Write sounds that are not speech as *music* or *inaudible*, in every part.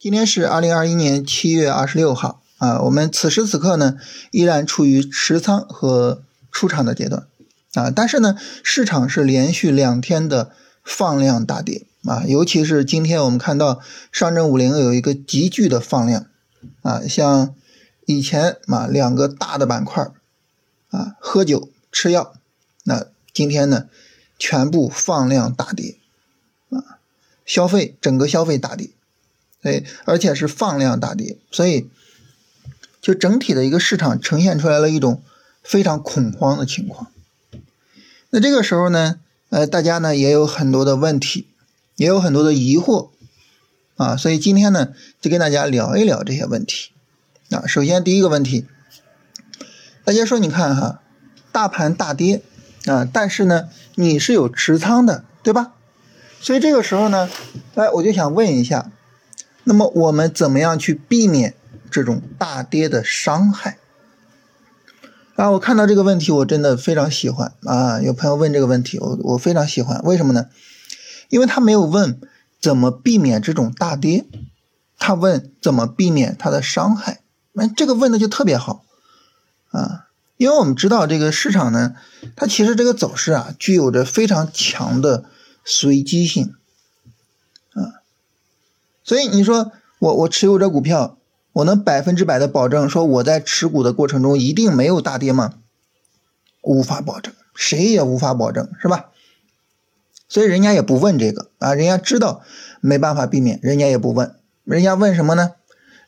今天是二零二一年七月二十六号啊，我们此时此刻呢依然处于持仓和出场的阶段啊，但是呢市场是连续两天的放量大跌啊，尤其是今天我们看到上证五零有一个急剧的放量啊，像以前啊两个大的板块啊喝酒吃药，那今天呢全部放量大跌啊，消费整个消费大跌。对，而且是放量大跌，所以就整体的一个市场呈现出来了一种非常恐慌的情况。那这个时候呢，呃，大家呢也有很多的问题，也有很多的疑惑啊，所以今天呢就跟大家聊一聊这些问题啊。首先第一个问题，大家说你看哈，大盘大跌啊，但是呢你是有持仓的，对吧？所以这个时候呢，哎，我就想问一下。那么我们怎么样去避免这种大跌的伤害？啊，我看到这个问题，我真的非常喜欢啊！有朋友问这个问题，我我非常喜欢，为什么呢？因为他没有问怎么避免这种大跌，他问怎么避免它的伤害。那这个问的就特别好啊！因为我们知道这个市场呢，它其实这个走势啊，具有着非常强的随机性。所以你说我我持有这股票，我能百分之百的保证说我在持股的过程中一定没有大跌吗？无法保证，谁也无法保证，是吧？所以人家也不问这个啊，人家知道没办法避免，人家也不问，人家问什么呢？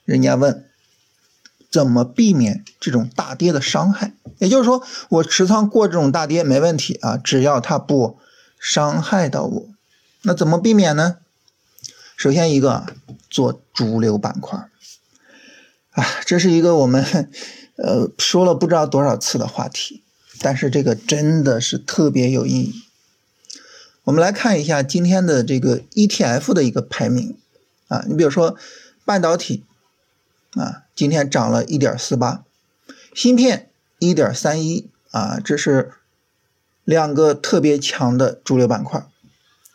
人家问怎么避免这种大跌的伤害？也就是说，我持仓过这种大跌没问题啊，只要它不伤害到我，那怎么避免呢？首先一个做主流板块，啊，这是一个我们 *laughs* 呃说了不知道多少次的话题，但是这个真的是特别有意义。我们来看一下今天的这个 ETF 的一个排名啊，你比如说半导体啊，今天涨了一点四八，芯片一点三一啊，这是两个特别强的主流板块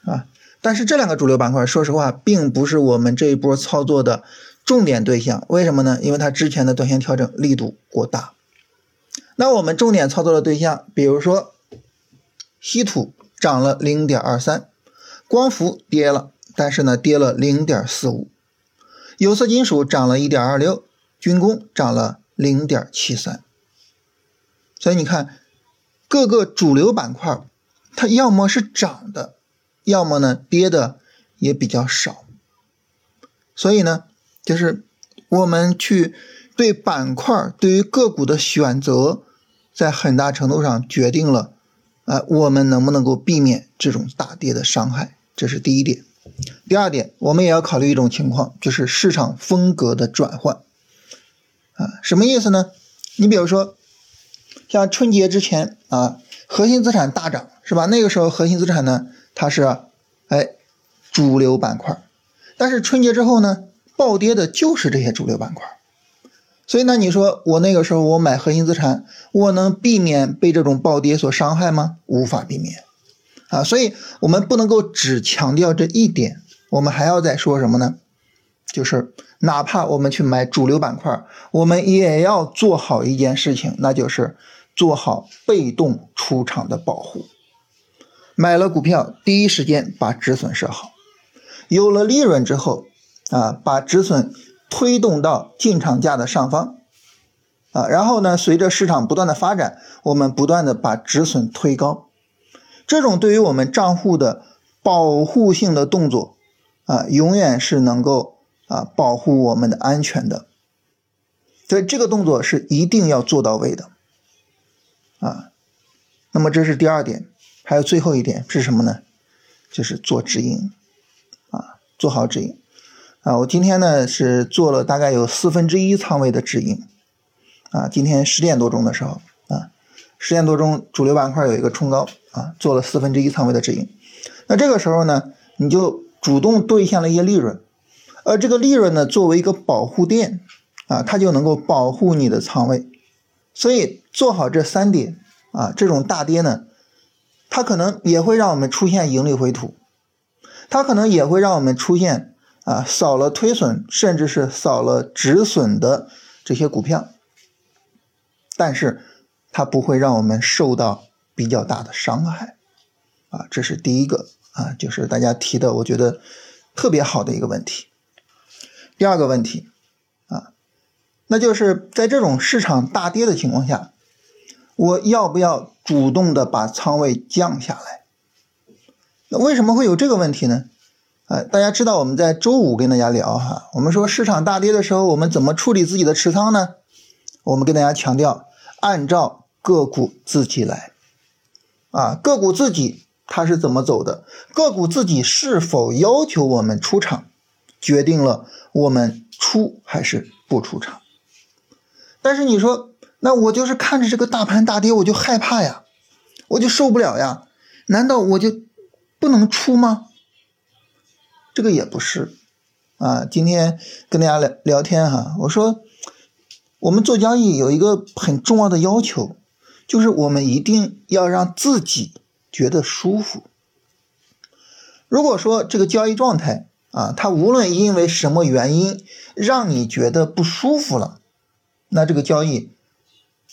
啊。但是这两个主流板块，说实话，并不是我们这一波操作的重点对象。为什么呢？因为它之前的短线调整力度过大。那我们重点操作的对象，比如说稀土涨了零点二三，光伏跌了，但是呢跌了零点四五，有色金属涨了一点二六，军工涨了零点七三。所以你看，各个主流板块，它要么是涨的。要么呢，跌的也比较少，所以呢，就是我们去对板块、对于个股的选择，在很大程度上决定了，啊，我们能不能够避免这种大跌的伤害，这是第一点。第二点，我们也要考虑一种情况，就是市场风格的转换，啊，什么意思呢？你比如说，像春节之前啊，核心资产大涨，是吧？那个时候核心资产呢？它是，哎，主流板块，但是春节之后呢，暴跌的就是这些主流板块，所以呢，你说我那个时候我买核心资产，我能避免被这种暴跌所伤害吗？无法避免，啊，所以我们不能够只强调这一点，我们还要再说什么呢？就是哪怕我们去买主流板块，我们也要做好一件事情，那就是做好被动出场的保护。买了股票，第一时间把止损设好，有了利润之后，啊，把止损推动到进场价的上方，啊，然后呢，随着市场不断的发展，我们不断的把止损推高，这种对于我们账户的保护性的动作，啊，永远是能够啊保护我们的安全的，所以这个动作是一定要做到位的，啊，那么这是第二点。还有最后一点是什么呢？就是做止盈，啊，做好止盈，啊，我今天呢是做了大概有四分之一仓位的止盈，啊，今天十点多钟的时候，啊，十点多钟主流板块有一个冲高，啊，做了四分之一仓位的止盈，那这个时候呢，你就主动兑现了一些利润，而这个利润呢，作为一个保护垫，啊，它就能够保护你的仓位，所以做好这三点，啊，这种大跌呢。它可能也会让我们出现盈利回吐，它可能也会让我们出现啊，少了推损，甚至是少了止损的这些股票，但是它不会让我们受到比较大的伤害，啊，这是第一个啊，就是大家提的，我觉得特别好的一个问题。第二个问题啊，那就是在这种市场大跌的情况下，我要不要主动的把仓位降下来？那为什么会有这个问题呢？呃，大家知道我们在周五跟大家聊哈，我们说市场大跌的时候，我们怎么处理自己的持仓呢？我们跟大家强调，按照个股自己来，啊，个股自己它是怎么走的，个股自己是否要求我们出场，决定了我们出还是不出场。但是你说，那我就是看着这个大盘大跌，我就害怕呀，我就受不了呀，难道我就不能出吗？这个也不是，啊，今天跟大家聊聊天哈，我说我们做交易有一个很重要的要求，就是我们一定要让自己觉得舒服。如果说这个交易状态啊，它无论因为什么原因让你觉得不舒服了，那这个交易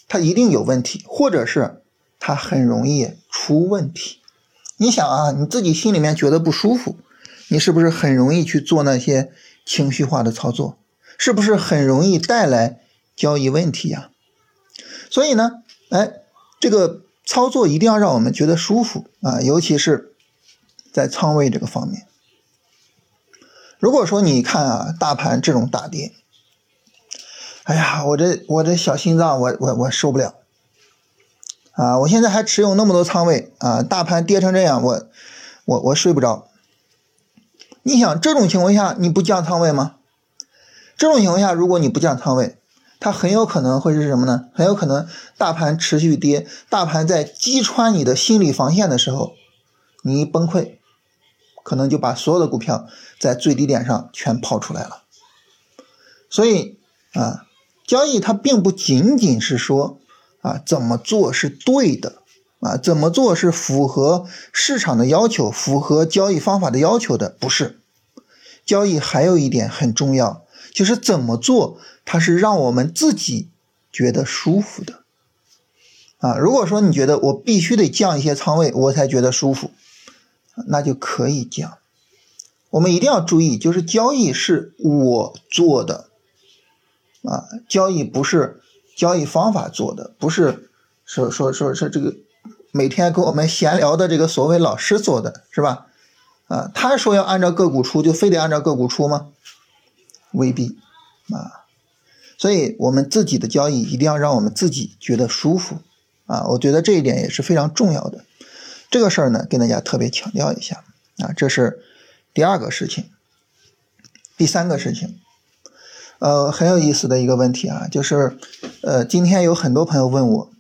它一定有问题，或者是它很容易出问题。你想啊，你自己心里面觉得不舒服。你是不是很容易去做那些情绪化的操作？是不是很容易带来交易问题呀？所以呢，哎，这个操作一定要让我们觉得舒服啊，尤其是在仓位这个方面。如果说你看啊，大盘这种大跌，哎呀，我这我这小心脏，我我我受不了啊！我现在还持有那么多仓位啊，大盘跌成这样，我我我睡不着。你想这种情况下你不降仓位吗？这种情况下，如果你不降仓位，它很有可能会是什么呢？很有可能大盘持续跌，大盘在击穿你的心理防线的时候，你一崩溃，可能就把所有的股票在最低点上全抛出来了。所以啊，交易它并不仅仅是说啊怎么做是对的。啊，怎么做是符合市场的要求、符合交易方法的要求的？不是，交易还有一点很重要，就是怎么做它是让我们自己觉得舒服的。啊，如果说你觉得我必须得降一些仓位，我才觉得舒服，那就可以降。我们一定要注意，就是交易是我做的，啊，交易不是交易方法做的，不是说说说说这个。每天跟我们闲聊的这个所谓老师做的是吧？啊，他说要按照个股出，就非得按照个股出吗？未必啊。所以，我们自己的交易一定要让我们自己觉得舒服啊。我觉得这一点也是非常重要的。这个事儿呢，跟大家特别强调一下啊。这是第二个事情。第三个事情，呃，很有意思的一个问题啊，就是呃，今天有很多朋友问我，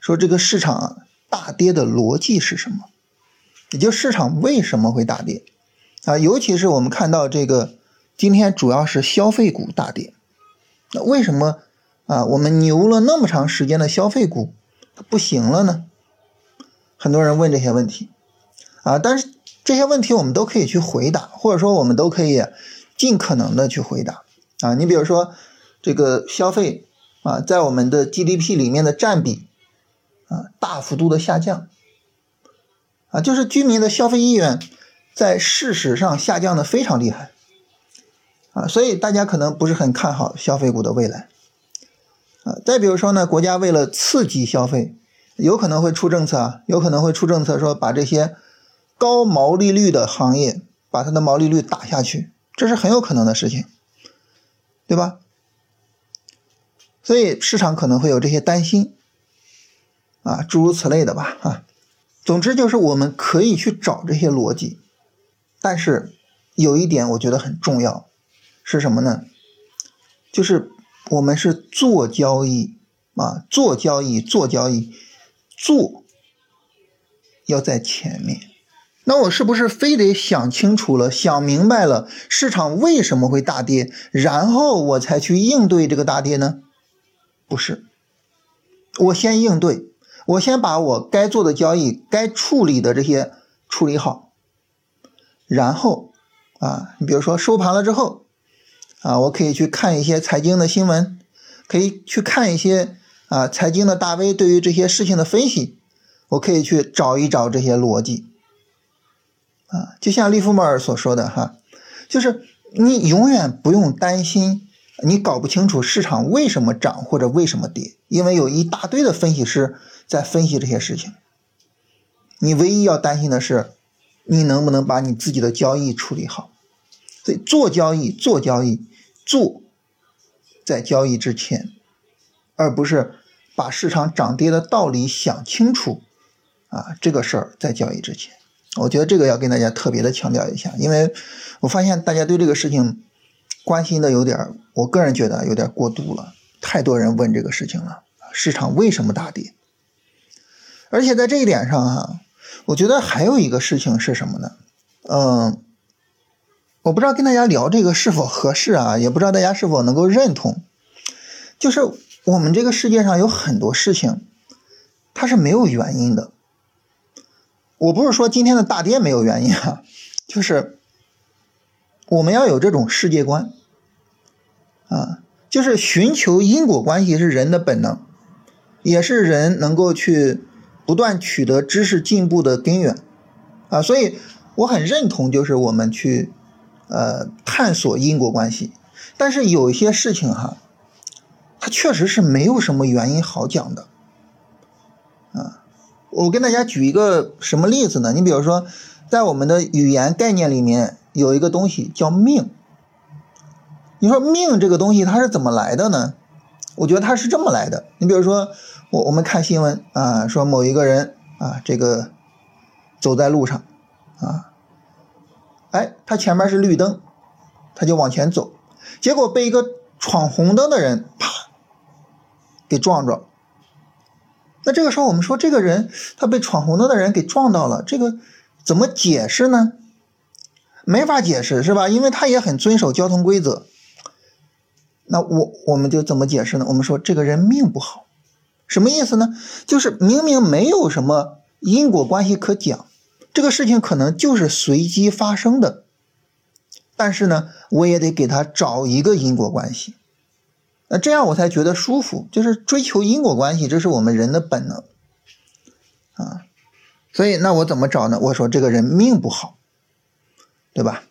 说这个市场。大跌的逻辑是什么？也就市场为什么会大跌啊？尤其是我们看到这个今天主要是消费股大跌，那为什么啊？我们牛了那么长时间的消费股它不行了呢？很多人问这些问题啊，但是这些问题我们都可以去回答，或者说我们都可以尽可能的去回答啊。你比如说这个消费啊，在我们的 GDP 里面的占比。啊，大幅度的下降，啊，就是居民的消费意愿在事实上下降的非常厉害，啊，所以大家可能不是很看好消费股的未来，啊，再比如说呢，国家为了刺激消费，有可能会出政策啊，有可能会出政策说把这些高毛利率的行业把它的毛利率打下去，这是很有可能的事情，对吧？所以市场可能会有这些担心。啊，诸如此类的吧，啊，总之就是我们可以去找这些逻辑，但是有一点我觉得很重要，是什么呢？就是我们是做交易啊，做交易，做交易，做要在前面。那我是不是非得想清楚了、想明白了市场为什么会大跌，然后我才去应对这个大跌呢？不是，我先应对。我先把我该做的交易、该处理的这些处理好，然后啊，你比如说收盘了之后，啊，我可以去看一些财经的新闻，可以去看一些啊财经的大 V 对于这些事情的分析，我可以去找一找这些逻辑，啊，就像利弗莫尔所说的哈，就是你永远不用担心你搞不清楚市场为什么涨或者为什么跌，因为有一大堆的分析师在分析这些事情，你唯一要担心的是，你能不能把你自己的交易处理好。所以做交易，做交易，做在交易之前，而不是把市场涨跌的道理想清楚啊，这个事儿在交易之前，我觉得这个要跟大家特别的强调一下，因为我发现大家对这个事情关心的有点，我个人觉得有点过度了，太多人问这个事情了，市场为什么大跌？而且在这一点上哈，我觉得还有一个事情是什么呢？嗯。我不知道跟大家聊这个是否合适啊，也不知道大家是否能够认同。就是我们这个世界上有很多事情，它是没有原因的。我不是说今天的大跌没有原因啊，就是我们要有这种世界观啊，就是寻求因果关系是人的本能，也是人能够去不断取得知识进步的根源啊。所以我很认同，就是我们去。呃，探索因果关系，但是有一些事情哈，它确实是没有什么原因好讲的。啊，我跟大家举一个什么例子呢？你比如说，在我们的语言概念里面有一个东西叫命。你说命这个东西它是怎么来的呢？我觉得它是这么来的。你比如说，我我们看新闻啊，说某一个人啊，这个走在路上啊。哎，他前面是绿灯，他就往前走，结果被一个闯红灯的人啪给撞着。那这个时候我们说，这个人他被闯红灯的人给撞到了，这个怎么解释呢？没法解释，是吧？因为他也很遵守交通规则。那我我们就怎么解释呢？我们说这个人命不好，什么意思呢？就是明明没有什么因果关系可讲。这个事情可能就是随机发生的，但是呢，我也得给他找一个因果关系，那这样我才觉得舒服。就是追求因果关系，这是我们人的本能啊。所以，那我怎么找呢？我说这个人命不好，对吧？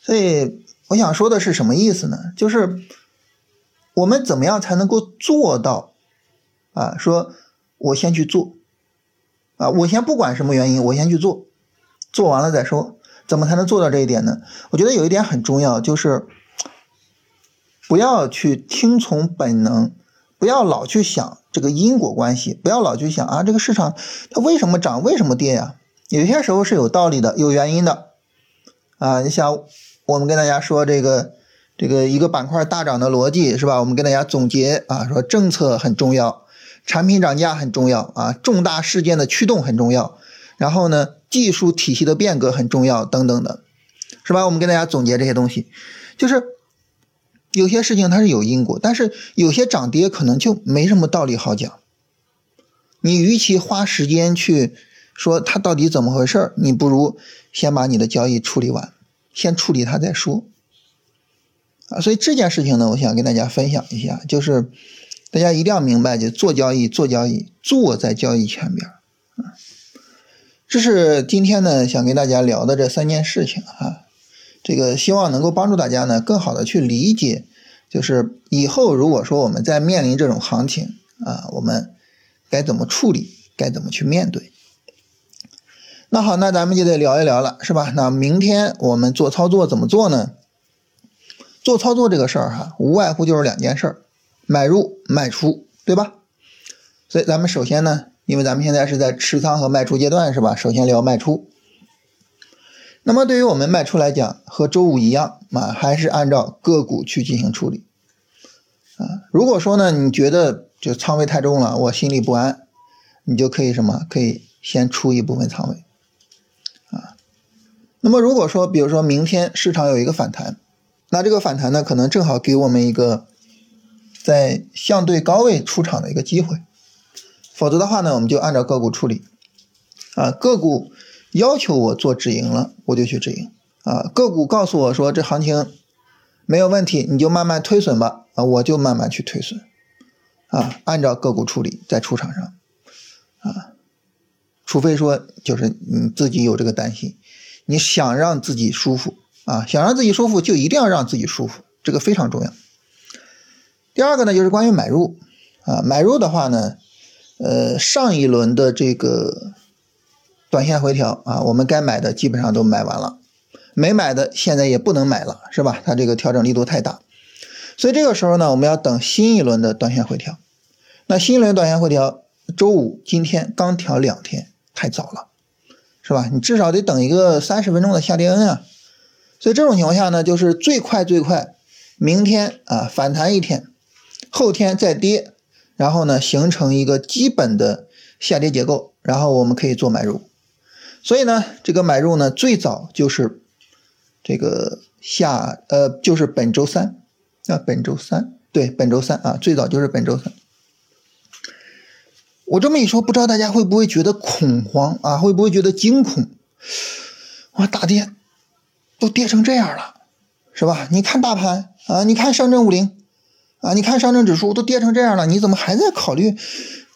所以我想说的是什么意思呢？就是我们怎么样才能够做到啊？说我先去做。啊，我先不管什么原因，我先去做，做完了再说。怎么才能做到这一点呢？我觉得有一点很重要，就是不要去听从本能，不要老去想这个因果关系，不要老去想啊，这个市场它为什么涨，为什么跌呀？有些时候是有道理的，有原因的。啊，你想，我们跟大家说这个这个一个板块大涨的逻辑是吧？我们跟大家总结啊，说政策很重要。产品涨价很重要啊，重大事件的驱动很重要，然后呢，技术体系的变革很重要，等等的，是吧？我们跟大家总结这些东西，就是有些事情它是有因果，但是有些涨跌可能就没什么道理好讲。你与其花时间去说它到底怎么回事你不如先把你的交易处理完，先处理它再说。啊，所以这件事情呢，我想跟大家分享一下，就是。大家一定要明白，就做交易，做交易，做在交易前边啊。这是今天呢想跟大家聊的这三件事情啊。这个希望能够帮助大家呢更好的去理解，就是以后如果说我们在面临这种行情啊，我们该怎么处理，该怎么去面对。那好，那咱们就得聊一聊了，是吧？那明天我们做操作怎么做呢？做操作这个事儿哈，无外乎就是两件事儿。买入卖出，对吧？所以咱们首先呢，因为咱们现在是在持仓和卖出阶段，是吧？首先聊卖出。那么对于我们卖出来讲，和周五一样啊，还是按照个股去进行处理啊。如果说呢，你觉得就仓位太重了，我心里不安，你就可以什么？可以先出一部分仓位啊。那么如果说，比如说明天市场有一个反弹，那这个反弹呢，可能正好给我们一个。在相对高位出场的一个机会，否则的话呢，我们就按照个股处理，啊，个股要求我做止盈了，我就去止盈，啊，个股告诉我说这行情没有问题，你就慢慢推损吧，啊，我就慢慢去推损，啊，按照个股处理在出场上，啊，除非说就是你自己有这个担心，你想让自己舒服啊，想让自己舒服就一定要让自己舒服，这个非常重要。第二个呢，就是关于买入，啊，买入的话呢，呃，上一轮的这个短线回调啊，我们该买的基本上都买完了。没买的现在也不能买了，是吧？它这个调整力度太大，所以这个时候呢，我们要等新一轮的短线回调。那新一轮短线回调，周五今天刚调两天，太早了，是吧？你至少得等一个三十分钟的下跌 N 啊。所以这种情况下呢，就是最快最快，明天啊反弹一天，后天再跌，然后呢形成一个基本的下跌结构，然后我们可以做买入。所以呢，这个买入呢，最早就是。这个下呃就是本周三啊，本周三对本周三啊，最早就是本周三。我这么一说，不知道大家会不会觉得恐慌啊？会不会觉得惊恐？哇，大跌都跌成这样了，是吧？你看大盘啊，你看上证五零啊，你看上证指数都跌成这样了，你怎么还在考虑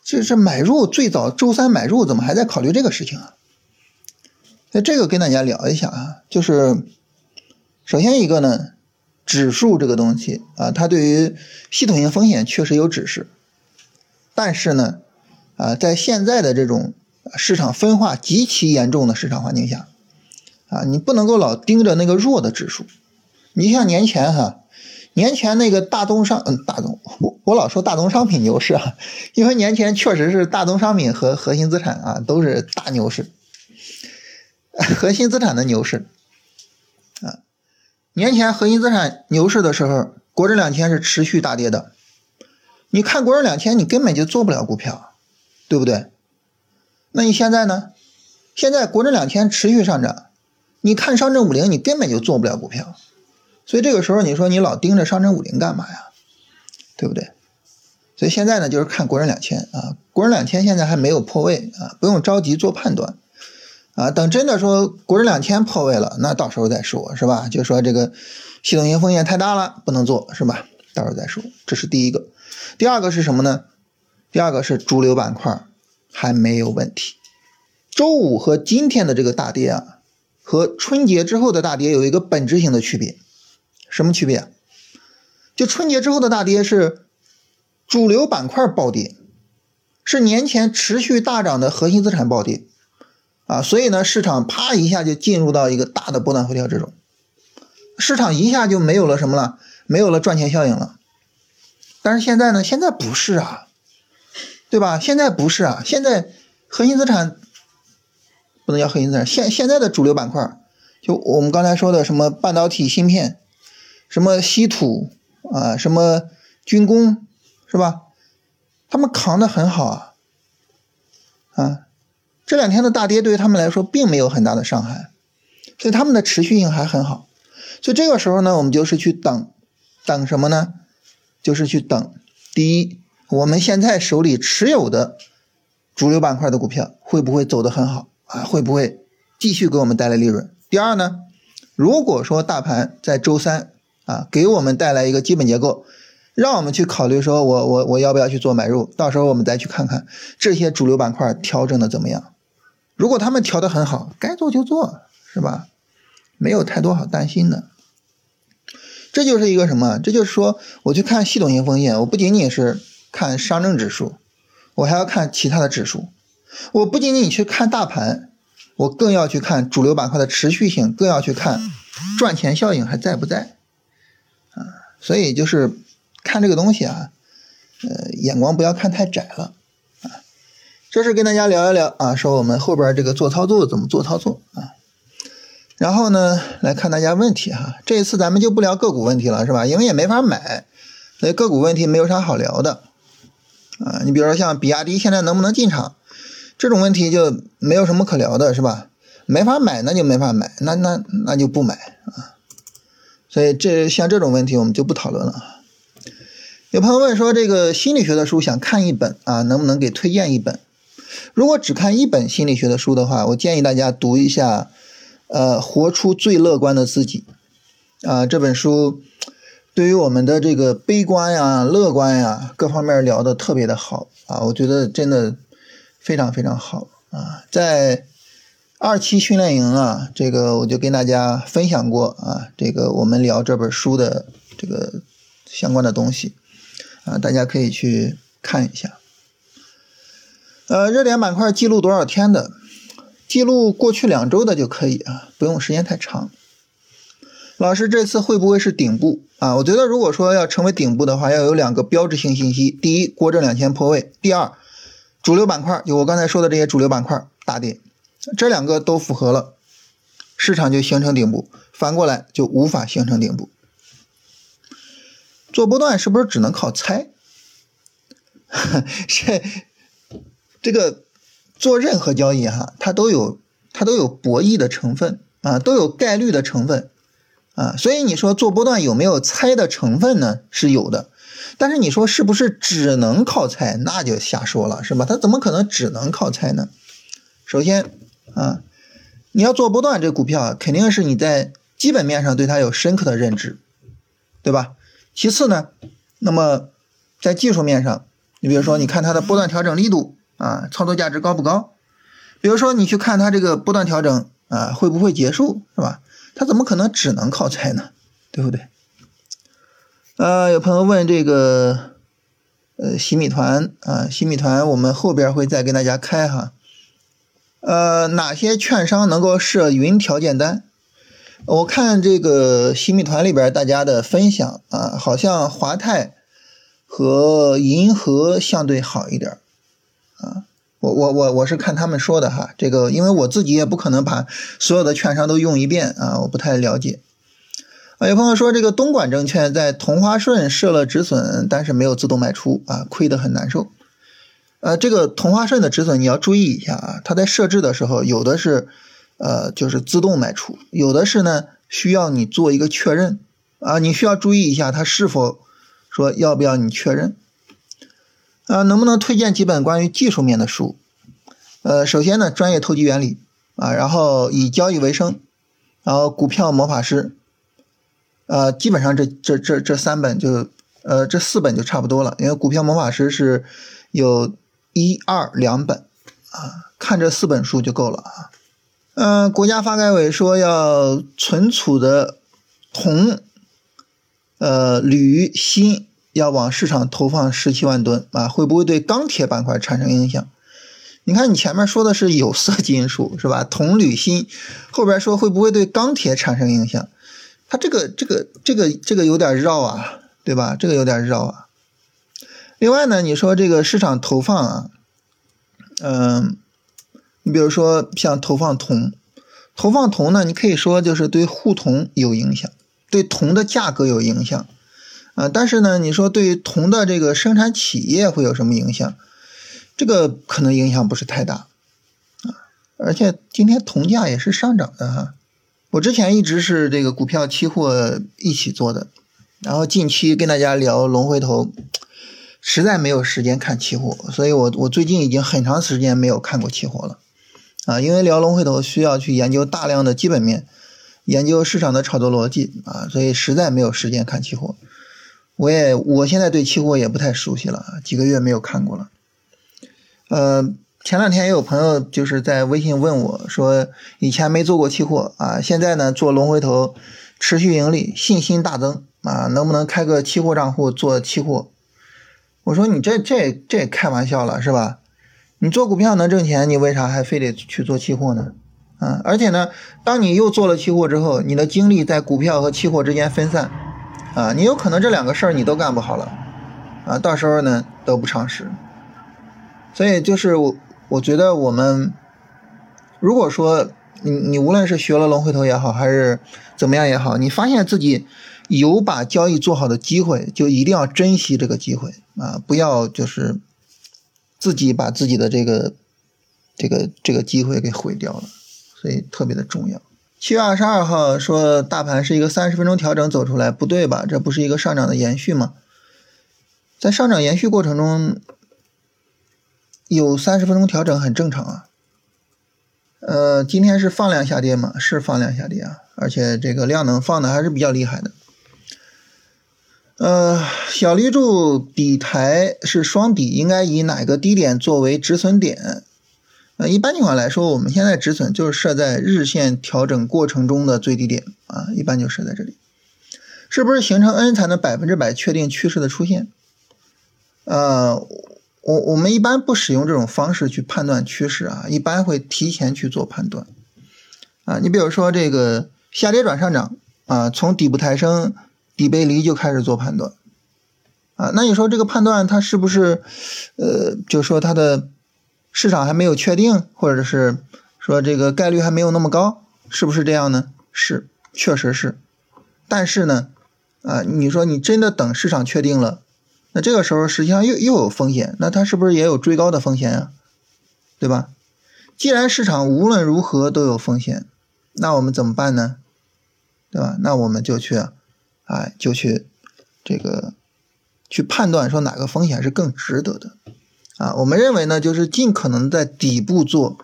这这买入？最早周三买入，怎么还在考虑这个事情啊？那这个跟大家聊一下啊，就是。首先一个呢，指数这个东西啊，它对于系统性风险确实有指示，但是呢，啊，在现在的这种市场分化极其严重的市场环境下，啊，你不能够老盯着那个弱的指数。你像年前哈，年前那个大宗商，嗯，大宗，我我老说大宗商品牛市啊，因为年前确实是大宗商品和核心资产啊都是大牛市，核心资产的牛市啊。年前核心资产牛市的时候，国证两千是持续大跌的。你看国证两千，你根本就做不了股票，对不对？那你现在呢？现在国证两千持续上涨，你看上证五零，你根本就做不了股票。所以这个时候你说你老盯着上证五零干嘛呀？对不对？所以现在呢，就是看国证两千啊，国证两千现在还没有破位啊，不用着急做判断。啊，等真的说国证两千破位了，那到时候再说，是吧？就说这个系统性风险太大了，不能做，是吧？到时候再说。这是第一个。第二个是什么呢？第二个是主流板块还没有问题。周五和今天的这个大跌啊，和春节之后的大跌有一个本质性的区别。什么区别？就春节之后的大跌是主流板块暴跌，是年前持续大涨的核心资产暴跌。啊，所以呢，市场啪一下就进入到一个大的波段回调之中，市场一下就没有了什么了，没有了赚钱效应了。但是现在呢，现在不是啊，对吧？现在不是啊，现在核心资产不能叫核心资产，现现在的主流板块，就我们刚才说的什么半导体芯片，什么稀土啊，什么军工，是吧？他们扛得很好啊，啊。这两天的大跌对于他们来说并没有很大的伤害，所以他们的持续性还很好。所以这个时候呢，我们就是去等，等什么呢？就是去等。第一，我们现在手里持有的主流板块的股票会不会走得很好啊？会不会继续给我们带来利润？第二呢，如果说大盘在周三啊给我们带来一个基本结构。让我们去考虑，说我我我要不要去做买入？到时候我们再去看看这些主流板块调整的怎么样。如果他们调的很好，该做就做，是吧？没有太多好担心的。这就是一个什么？这就是说，我去看系统性风险，我不仅仅是看上证指数，我还要看其他的指数。我不仅仅去看大盘，我更要去看主流板块的持续性，更要去看赚钱效应还在不在啊。所以就是。看这个东西啊，呃，眼光不要看太窄了。这是跟大家聊一聊啊，说我们后边这个做操作怎么做操作啊。然后呢，来看大家问题哈。这一次咱们就不聊个股问题了，是吧？因为也没法买，所以个股问题没有啥好聊的啊。你比如说像比亚迪现在能不能进场，这种问题就没有什么可聊的，是吧？没法买那就没法买，那那那就不买啊。所以这像这种问题我们就不讨论了。有朋友问说，这个心理学的书想看一本啊，能不能给推荐一本？如果只看一本心理学的书的话，我建议大家读一下，呃，活出最乐观的自己啊，这本书对于我们的这个悲观呀、乐观呀各方面聊的特别的好啊，我觉得真的非常非常好啊。在二期训练营啊，这个我就跟大家分享过啊，这个我们聊这本书的这个相关的东西啊，大家可以去看一下。呃，热点板块记录多少天的？记录过去两周的就可以啊，不用时间太长。老师，这次会不会是顶部啊？我觉得如果说要成为顶部的话，要有两个标志性信息：第一，国证两千破位；第二，主流板块就我刚才说的这些主流板块大跌，这两个都符合了，市场就形成顶部；反过来就无法形成顶部。做波段是不是只能靠猜？这 *laughs* 这个。做任何交易哈，它都有它都有博弈的成分啊，都有概率的成分啊，所以你说做波段有没有猜的成分呢？是有的，但是你说是不是只能靠猜，那就瞎说了，是吧？它怎么可能只能靠猜呢？首先啊，你要做波段这股票，肯定是你在基本面上对它有深刻的认知，对吧？其次呢，那么在技术面上，你比如说你看它的波段调整力度。啊，操作价值高不高？比如说，你去看它这个波段调整啊，会不会结束，是吧？它怎么可能只能靠猜呢？对不对？呃，有朋友问这个，呃，洗米团啊，洗米团我们后边会再跟大家开哈。呃，哪些券商能够设云条件单？我看这个洗米团里边大家的分享啊，好像华泰和银河相对好一点。啊，我我我我是看他们说的哈，这个因为我自己也不可能把所有的券商都用一遍啊，我不太了解。啊，有朋友说这个东莞证券在同花顺设了止损，但是没有自动卖出啊，亏得很难受。呃，这个同花顺的止损你要注意一下啊，它在设置的时候有的是呃就是自动卖出，有的是呢需要你做一个确认啊，你需要注意一下它是否说要不要你确认。啊，能不能推荐几本关于技术面的书？呃，首先呢，专业投机原理啊，然后以交易为生，然后股票魔法师，呃，基本上这这这这三本就呃这四本就差不多了，因为股票魔法师是有一二两本啊，看这四本书就够了啊。嗯，国家发改委说要存储的铜、呃铝、锌。要往市场投放十七万吨啊，会不会对钢铁板块产生影响？你看，你前面说的是有色金属是吧？铜、铝、锌，后边说会不会对钢铁产生影响？它这个、这个、这个、这个有点绕啊，对吧？这个有点绕啊。另外呢，你说这个市场投放啊，嗯，你比如说像投放铜，投放铜呢，你可以说就是对沪铜有影响，对铜的价格有影响。啊，但是呢，你说对铜的这个生产企业会有什么影响？这个可能影响不是太大啊。而且今天铜价也是上涨的哈。我之前一直是这个股票期货一起做的，然后近期跟大家聊龙回头，实在没有时间看期货，所以我我最近已经很长时间没有看过期货了啊。因为聊龙回头需要去研究大量的基本面，研究市场的炒作逻辑啊，所以实在没有时间看期货。我也我现在对期货也不太熟悉了，几个月没有看过了。呃，前两天也有朋友就是在微信问我说，以前没做过期货啊，现在呢做龙回头，持续盈利，信心大增啊，能不能开个期货账户做期货？我说你这这这开玩笑了是吧？你做股票能挣钱，你为啥还非得去做期货呢？啊，而且呢，当你又做了期货之后，你的精力在股票和期货之间分散。啊，你有可能这两个事儿你都干不好了，啊，到时候呢得不偿失。所以就是我，我觉得我们如果说你你无论是学了龙回头也好，还是怎么样也好，你发现自己有把交易做好的机会，就一定要珍惜这个机会啊，不要就是自己把自己的这个这个这个机会给毁掉了，所以特别的重要。七月二十二号说大盘是一个三十分钟调整走出来，不对吧？这不是一个上涨的延续吗？在上涨延续过程中，有三十分钟调整很正常啊。呃，今天是放量下跌嘛？是放量下跌啊，而且这个量能放的还是比较厉害的。呃，小绿柱底台是双底，应该以哪个低点作为止损点？呃，一般情况来说，我们现在止损就是设在日线调整过程中的最低点啊，一般就设在这里。是不是形成 N 才能百分之百确定趋势的出现？呃，我我们一般不使用这种方式去判断趋势啊，一般会提前去做判断。啊，你比如说这个下跌转上涨啊，从底部抬升。底背离就开始做判断，啊，那你说这个判断它是不是，呃，就说它的市场还没有确定，或者是说这个概率还没有那么高，是不是这样呢？是，确实是。但是呢，啊，你说你真的等市场确定了，那这个时候实际上又又有风险，那它是不是也有追高的风险啊？对吧？既然市场无论如何都有风险，那我们怎么办呢？对吧？那我们就去。哎，就去这个去判断说哪个风险是更值得的啊？我们认为呢，就是尽可能在底部做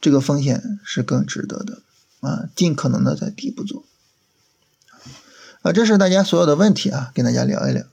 这个风险是更值得的啊，尽可能的在底部做啊，这是大家所有的问题啊，跟大家聊一聊。